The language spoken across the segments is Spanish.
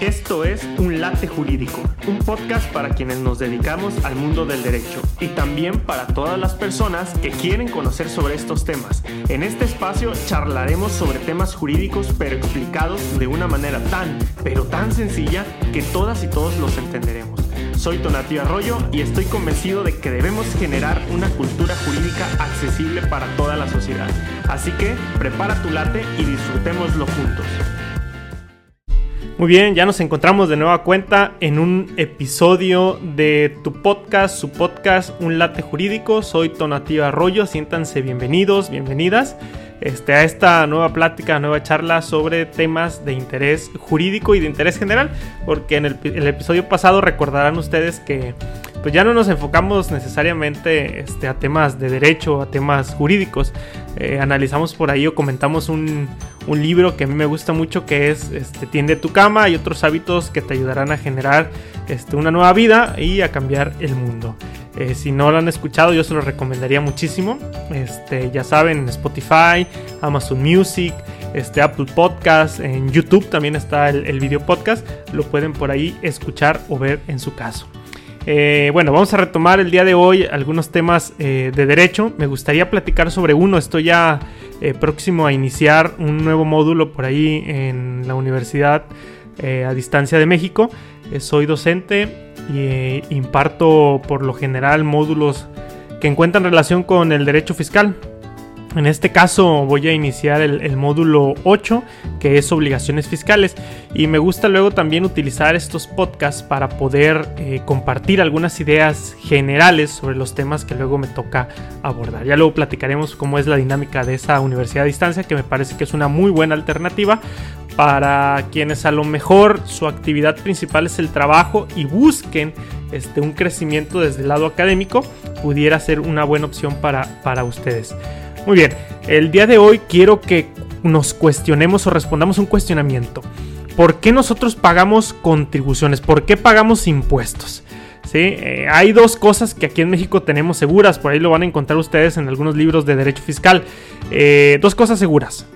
Esto es Un Late Jurídico, un podcast para quienes nos dedicamos al mundo del derecho y también para todas las personas que quieren conocer sobre estos temas. En este espacio charlaremos sobre temas jurídicos pero explicados de una manera tan, pero tan sencilla que todas y todos los entenderemos. Soy Tonatio Arroyo y estoy convencido de que debemos generar una cultura jurídica accesible para toda la sociedad. Así que prepara tu late y disfrutémoslo juntos. Muy bien, ya nos encontramos de nueva cuenta en un episodio de tu podcast, su podcast Un Late Jurídico. Soy Tonativa Arroyo, siéntanse bienvenidos, bienvenidas este, a esta nueva plática, nueva charla sobre temas de interés jurídico y de interés general, porque en el, episodio pasado recordarán ustedes que pues ya no nos enfocamos necesariamente este, a temas de derecho, a temas jurídicos. Eh, analizamos por ahí o comentamos un, libro que a mí me gusta mucho que es este, Tiende tu cama y otros hábitos que te ayudarán a generar una nueva vida y a cambiar el mundo. Eh, si no lo han escuchado, yo se lo recomendaría muchísimo. Este, ya saben, en Spotify, Amazon Music, este, Apple Podcast, en YouTube también está el, video podcast. Lo pueden por ahí escuchar o ver en su caso. Eh, bueno, vamos a retomar el día de hoy algunos temas eh, de derecho. Me gustaría platicar sobre uno. Estoy ya próximo a iniciar un nuevo módulo por ahí en la Universidad a Distancia de México. soy docente y imparto por lo general módulos que encuentran relación con el derecho fiscal. En este caso voy a iniciar el, módulo 8, que es obligaciones fiscales. Y me gusta luego también utilizar estos podcasts para poder eh, compartir algunas ideas generales sobre los temas que luego me toca abordar. Ya luego platicaremos cómo es la dinámica de esa universidad a distancia, que me parece que es una muy buena alternativa para quienes a lo mejor su actividad principal es el trabajo y busquen este, un crecimiento desde el lado académico, pudiera ser una buena opción para, para ustedes. Muy bien, el día de hoy quiero que nos cuestionemos o respondamos un cuestionamiento. ¿Por qué nosotros pagamos contribuciones? ¿Por qué pagamos impuestos? ¿Sí? Eh, hay dos cosas que aquí en México tenemos seguras, por ahí lo van a encontrar ustedes en algunos libros de derecho fiscal. Eh, dos cosas seguras.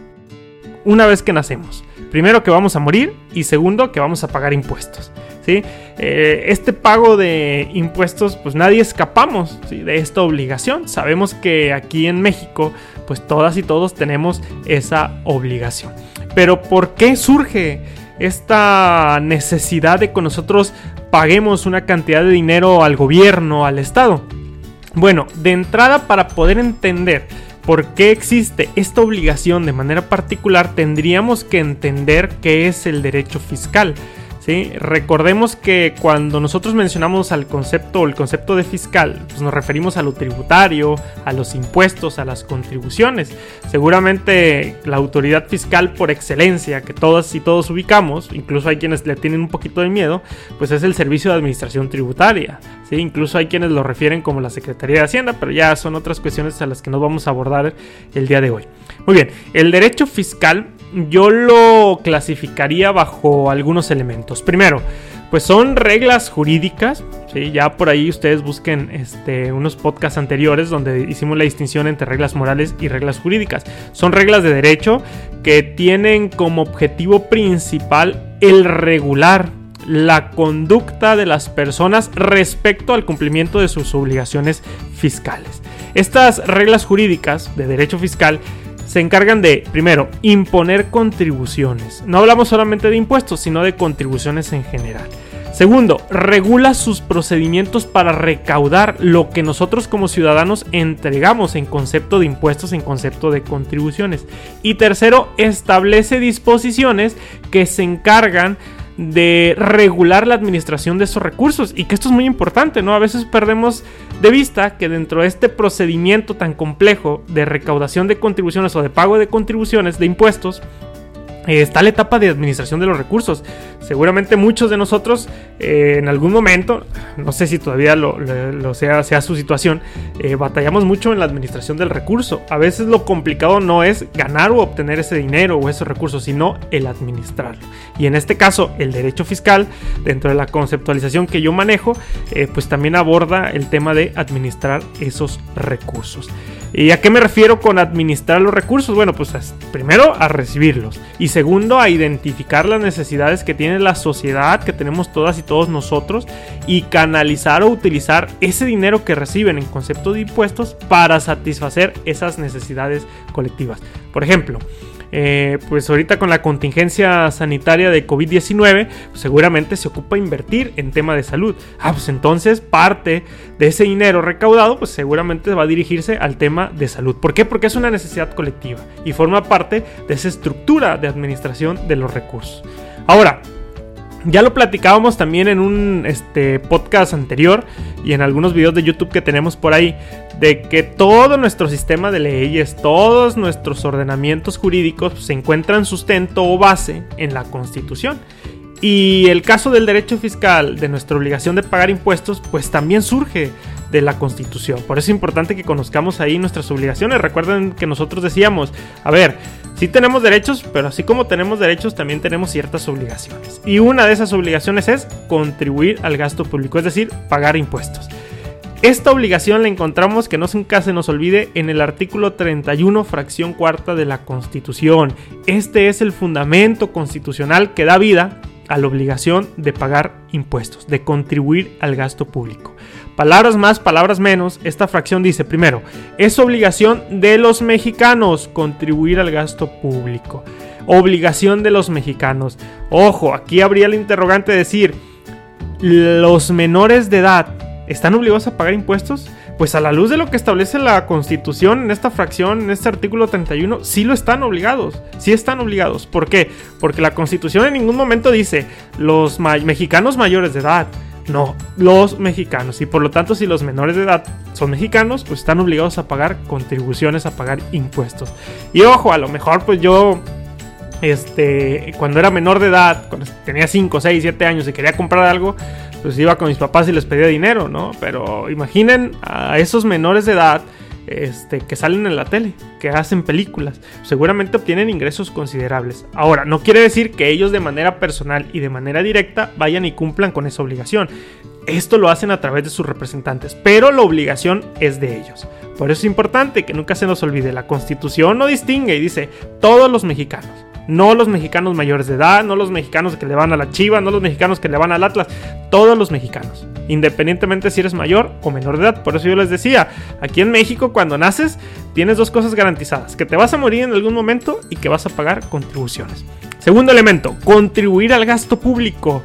Una vez que nacemos. Primero que vamos a morir y segundo que vamos a pagar impuestos. Eh, este pago de impuestos, pues nadie escapamos de esta obligación. Sabemos que aquí en México, pues todas y todos tenemos esa obligación. Pero ¿por qué surge esta necesidad de que nosotros paguemos una cantidad de dinero al gobierno, al Estado? Bueno, de entrada para poder entender por qué existe esta obligación de manera particular, tendríamos que entender qué es el derecho fiscal. Recordemos que cuando nosotros mencionamos al concepto el concepto de fiscal, pues nos referimos a lo tributario, a los impuestos, a las contribuciones. Seguramente la autoridad fiscal por excelencia que todas y todos ubicamos, incluso hay quienes le tienen un poquito de miedo, pues es el Servicio de Administración Tributaria. ¿sí? Incluso hay quienes lo refieren como la Secretaría de Hacienda, pero ya son otras cuestiones a las que no vamos a abordar el día de hoy. Muy bien, el derecho fiscal yo lo clasificaría bajo algunos elementos. Primero, pues son reglas jurídicas. Ya por ahí ustedes busquen este, unos podcasts anteriores donde hicimos la distinción entre reglas morales y reglas jurídicas. Son reglas de derecho que tienen como objetivo principal el regular la conducta de las personas respecto al cumplimiento de sus obligaciones fiscales. Estas reglas jurídicas de derecho fiscal se encargan de, primero, imponer contribuciones. No hablamos solamente de impuestos, sino de contribuciones en general. Segundo, regula sus procedimientos para recaudar lo que nosotros como ciudadanos entregamos en concepto de impuestos, en concepto de contribuciones. Y tercero, establece disposiciones que se encargan de regular la administración de esos recursos y que esto es muy importante, ¿no? A veces perdemos de vista que dentro de este procedimiento tan complejo de recaudación de contribuciones o de pago de contribuciones de impuestos, está la etapa de administración de los recursos. Seguramente muchos de nosotros eh, en algún momento, no sé si todavía lo, sea, sea, su situación, eh, batallamos mucho en la administración del recurso. A veces lo complicado no es ganar o obtener ese dinero o esos recursos, sino el administrarlo. Y en este caso, el derecho fiscal, dentro de la conceptualización que yo manejo, pues también aborda el tema de administrar esos recursos. ¿Y a qué me refiero con administrar los recursos? Bueno, pues primero a recibirlos y segundo, a identificar las necesidades que tiene la sociedad, que tenemos todas y todos nosotros, y canalizar o utilizar ese dinero que reciben en concepto de impuestos para satisfacer esas necesidades colectivas. Por ejemplo, eh, pues ahorita con la contingencia sanitaria de COVID-19, pues seguramente se ocupa invertir en tema de salud. Ah, pues entonces parte de ese dinero recaudado, pues seguramente va a dirigirse al tema de salud. ¿Por qué? Porque es una necesidad colectiva y forma parte de esa estructura de administración de los recursos. Ahora, ya lo platicábamos también en un este, podcast anterior y en algunos videos de YouTube que tenemos por ahí, de que todo nuestro sistema de leyes, todos nuestros ordenamientos jurídicos se encuentran sustento o base en la Constitución. Y el caso del derecho fiscal, de nuestra obligación de pagar impuestos, pues también surge de la Constitución. Por eso es importante que conozcamos ahí nuestras obligaciones. Recuerden que nosotros decíamos, a ver, sí tenemos derechos, pero así como tenemos derechos, también tenemos ciertas obligaciones. Y una de esas obligaciones es contribuir al gasto público, es decir, pagar impuestos. Esta obligación la encontramos, que no nunca se nos olvide, en el artículo 31, fracción cuarta de la Constitución. Este es el fundamento constitucional que da vida a la obligación de pagar impuestos, de contribuir al gasto público. Palabras más, palabras menos, esta fracción dice, primero, es obligación de los mexicanos contribuir al gasto público. Obligación de los mexicanos. Ojo, aquí habría el interrogante de decir, ¿los menores de edad están obligados a pagar impuestos? Pues a la luz de lo que establece la Constitución en esta fracción, en este artículo 31, sí lo están obligados, sí están obligados. ¿Por qué? Porque la Constitución en ningún momento dice los mexicanos mayores de edad, no, los mexicanos. Y por lo tanto, si los menores de edad son mexicanos, pues están obligados a pagar contribuciones, a pagar impuestos. Y ojo, a lo mejor pues yo, este, cuando era menor de edad, cuando tenía 5, 6, 7 años y quería comprar algo, pues iba con mis papás y les pedía dinero, ¿no? Pero imaginen a esos menores de edad este, que salen en la tele, que hacen películas. Seguramente obtienen ingresos considerables. Ahora, no quiere decir que ellos de manera personal y de manera directa vayan y cumplan con esa obligación. Esto lo hacen a través de sus representantes, pero la obligación es de ellos. Por eso es importante que nunca se nos olvide, la constitución no distingue y dice todos los mexicanos. No los mexicanos mayores de edad, no los mexicanos que le van a la Chiva, no los mexicanos que le van al Atlas, todos los mexicanos independientemente si eres mayor o menor de edad. Por eso yo les decía, aquí en México cuando naces tienes dos cosas garantizadas, que te vas a morir en algún momento y que vas a pagar contribuciones. Segundo elemento, contribuir al gasto público.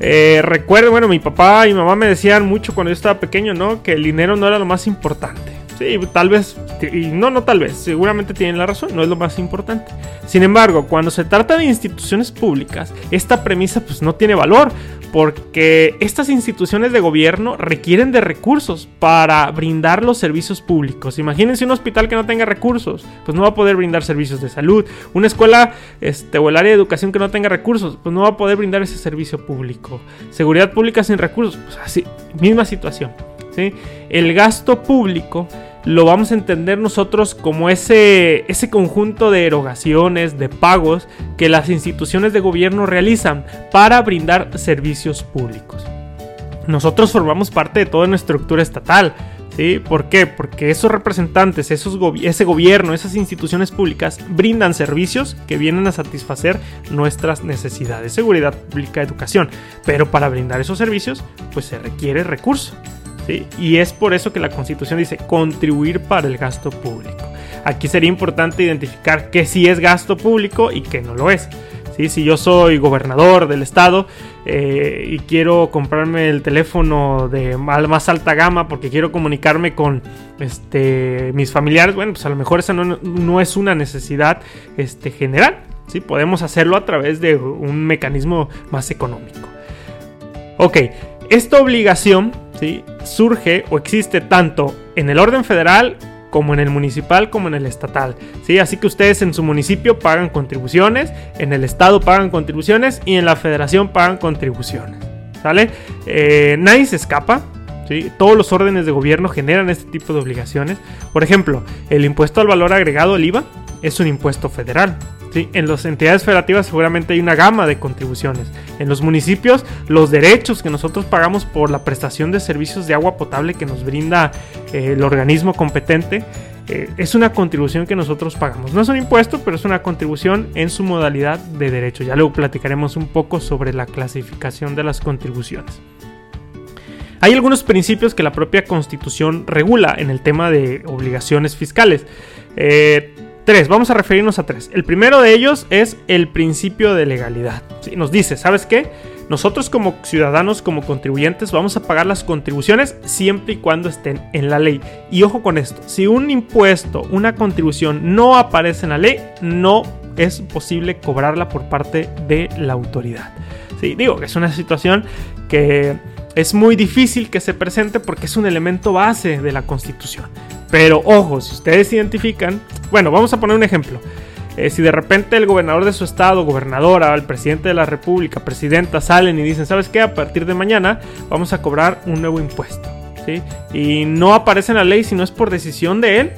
Eh, recuerdo, bueno, mi papá y mi mamá me decían mucho cuando yo estaba pequeño, ¿no? Que el dinero no era lo más importante. Sí, tal vez, y no, no tal vez, seguramente tienen la razón, no es lo más importante. Sin embargo, cuando se trata de instituciones públicas, esta premisa pues no tiene valor, porque estas instituciones de gobierno requieren de recursos para brindar los servicios públicos. Imagínense un hospital que no tenga recursos, pues no va a poder brindar servicios de salud. Una escuela este, o el área de educación que no tenga recursos, pues no va a poder brindar ese servicio público. Seguridad pública sin recursos, pues así, misma situación. ¿sí? El gasto público lo vamos a entender nosotros como ese, ese conjunto de erogaciones, de pagos que las instituciones de gobierno realizan para brindar servicios públicos. Nosotros formamos parte de toda nuestra estructura estatal. ¿Sí? ¿Por qué? Porque esos representantes, esos ese gobierno, esas instituciones públicas brindan servicios que vienen a satisfacer nuestras necesidades, seguridad pública, educación. Pero para brindar esos servicios, pues se requiere recurso. Y es por eso que la Constitución dice contribuir para el gasto público. Aquí sería importante identificar qué sí es gasto público y qué no lo es. ¿sí? Si yo soy gobernador del estado eh, y quiero comprarme el teléfono de más alta gama porque quiero comunicarme con este, mis familiares, bueno, pues a lo mejor esa no, es una necesidad este, general. ¿sí? Podemos hacerlo a través de un mecanismo más económico. Ok, esta obligación surge o existe tanto en el orden federal como en el municipal como en el estatal. ¿sí? Así que ustedes en su municipio pagan contribuciones, en el estado pagan contribuciones y en la federación pagan contribuciones. ¿Sale? Eh, nadie se escapa. ¿sí? Todos los órdenes de gobierno generan este tipo de obligaciones. Por ejemplo, el impuesto al valor agregado, el IVA, es un impuesto federal. En las entidades federativas seguramente hay una gama de contribuciones. En los municipios, los derechos que nosotros pagamos por la prestación de servicios de agua potable que nos brinda eh, el organismo competente. eh, es una contribución que nosotros pagamos. No es un impuesto, pero es una contribución en su modalidad de derecho. Ya luego platicaremos un poco sobre la clasificación de las contribuciones. Hay algunos principios que la propia constitución regula en el tema de obligaciones fiscales. Eh, tres, vamos a referirnos a tres. El primero de ellos es el principio de legalidad. Nos dice, ¿sabes qué? Nosotros como ciudadanos, como contribuyentes, vamos a pagar las contribuciones siempre y cuando estén en la ley. Y ojo con esto, si un impuesto, una contribución no aparece en la ley, no es posible cobrarla por parte de la autoridad. Digo que es una situación que es muy difícil que se presente porque es un elemento base de la Constitución. Pero ojo, si ustedes identifican, bueno, vamos a poner un ejemplo. Eh, si de repente el gobernador de su estado, gobernadora, el presidente de la república, presidenta salen y dicen, ¿sabes qué? A partir de mañana vamos a cobrar un nuevo impuesto. ¿sí? Y no aparece en la ley si no es por decisión de él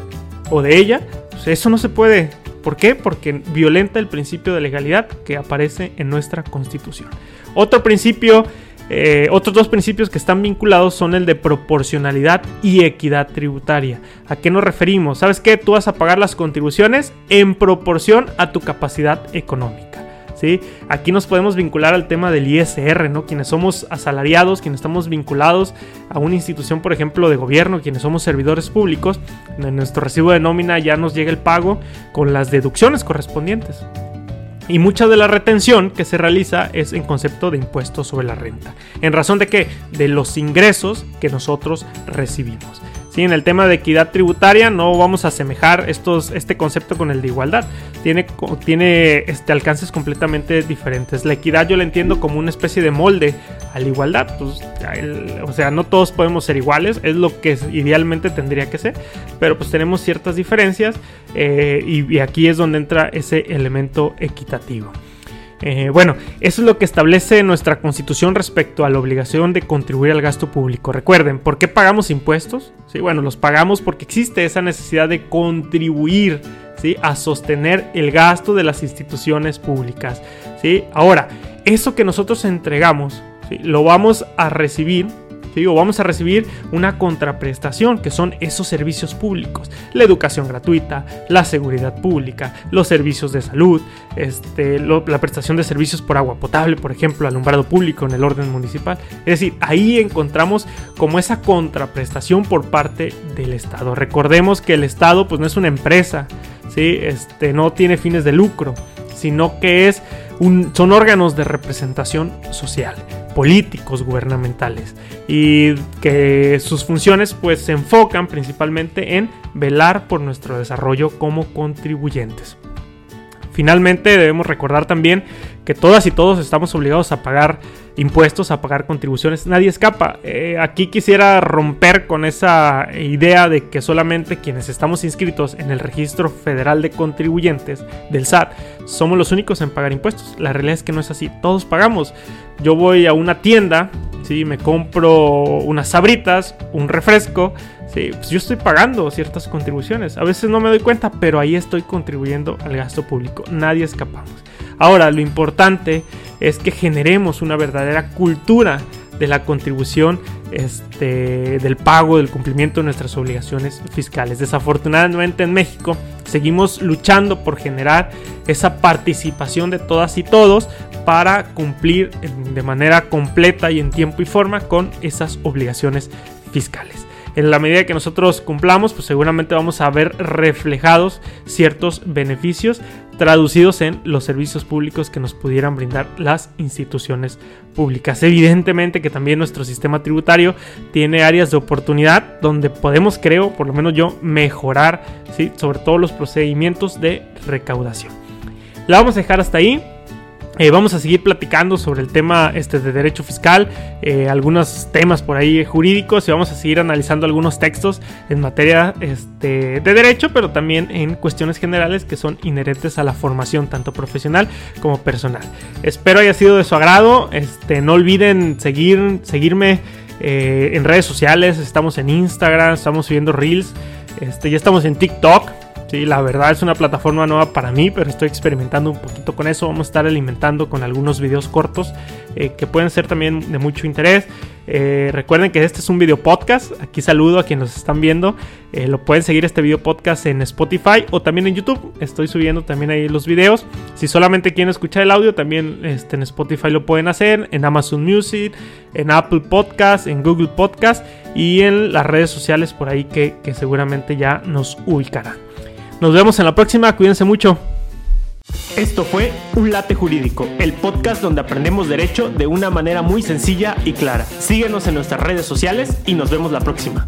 o de ella. Pues eso no se puede. ¿Por qué? Porque violenta el principio de legalidad que aparece en nuestra constitución. Otro principio eh, otros dos principios que están vinculados son el de proporcionalidad y equidad tributaria. ¿A qué nos referimos? ¿Sabes qué? Tú vas a pagar las contribuciones en proporción a tu capacidad económica. ¿sí? Aquí nos podemos vincular al tema del ISR, ¿no? Quienes somos asalariados, quienes estamos vinculados a una institución, por ejemplo, de gobierno, quienes somos servidores públicos, en nuestro recibo de nómina ya nos llega el pago con las deducciones correspondientes. Y mucha de la retención que se realiza es en concepto de impuesto sobre la renta. ¿En razón de qué? De los ingresos que nosotros recibimos. ¿Sí? En el tema de equidad tributaria no vamos a asemejar estos, este concepto con el de igualdad. Tiene, tiene este, alcances completamente diferentes. La equidad yo la entiendo como una especie de molde a la igualdad. Pues, o sea, no todos podemos ser iguales, es lo que idealmente tendría que ser, pero pues tenemos ciertas diferencias eh, y aquí es donde entra ese elemento equitativo. Eh, bueno, eso es lo que establece nuestra constitución respecto a la obligación de contribuir al gasto público. Recuerden, ¿por qué pagamos impuestos? Sí, bueno, los pagamos porque existe esa necesidad de contribuir ¿sí? a sostener el gasto de las instituciones públicas. ¿sí? Ahora, eso que nosotros entregamos, lo vamos a recibir digo, vamos a recibir una contraprestación, que son esos servicios públicos. La educación gratuita, la seguridad pública, los servicios de salud, este, la prestación de servicios por agua potable, por ejemplo, alumbrado público en el orden municipal. Es decir, ahí encontramos como esa contraprestación por parte del Estado. Recordemos que el Estado pues no es una empresa, ¿sí? este, no tiene fines de lucro, sino que es son órganos de representación social políticos gubernamentales y que sus funciones pues se enfocan principalmente en velar por nuestro desarrollo como contribuyentes. Finalmente debemos recordar también que todas y todos estamos obligados a pagar impuestos, a pagar contribuciones. Nadie escapa. Eh, aquí quisiera romper con esa idea de que solamente quienes estamos inscritos en el registro federal de contribuyentes del SAT somos los únicos en pagar impuestos. La realidad es que no es así. Todos pagamos. Yo voy a una tienda, ¿sí? me compro unas sabritas, un refresco Sí, pues yo estoy pagando ciertas contribuciones. A veces no me doy cuenta, pero ahí estoy contribuyendo al gasto público. Nadie escapamos. Ahora, lo importante es que generemos una verdadera cultura de la contribución, este, del pago, del cumplimiento de nuestras obligaciones fiscales. Desafortunadamente en México seguimos luchando por generar esa participación de todas y todos para cumplir de manera completa y en tiempo y forma con esas obligaciones fiscales en la medida que nosotros cumplamos, pues seguramente vamos a ver reflejados ciertos beneficios traducidos en los servicios públicos que nos pudieran brindar las instituciones públicas. Evidentemente que también nuestro sistema tributario tiene áreas de oportunidad donde podemos, creo, por lo menos yo, mejorar, ¿sí? sobre todo los procedimientos de recaudación. La vamos a dejar hasta ahí. Eh, vamos a seguir platicando sobre el tema este, de derecho fiscal, eh, algunos temas por ahí jurídicos y vamos a seguir analizando algunos textos en materia este, de derecho, pero también en cuestiones generales que son inherentes a la formación tanto profesional como personal. Espero haya sido de su agrado. Este, no olviden seguir, seguirme eh, en redes sociales. Estamos en Instagram, estamos subiendo reels, este, ya estamos en TikTok. Sí, la verdad es una plataforma nueva para mí, pero estoy experimentando un poquito con eso. Vamos a estar alimentando con algunos videos cortos eh, que pueden ser también de mucho interés. Eh, recuerden que este es un video podcast. Aquí saludo a quienes nos están viendo. Eh, lo pueden seguir este video podcast en Spotify o también en YouTube. Estoy subiendo también ahí los videos. Si solamente quieren escuchar el audio, también este, en Spotify lo pueden hacer. En Amazon Music, en Apple Podcast, en Google Podcast y en las redes sociales por ahí que seguramente ya nos ubicarán. Nos vemos en la próxima. Cuídense mucho. Esto fue Un Late Jurídico, el podcast donde aprendemos derecho de una manera muy sencilla y clara. Síguenos en nuestras redes sociales y nos vemos la próxima.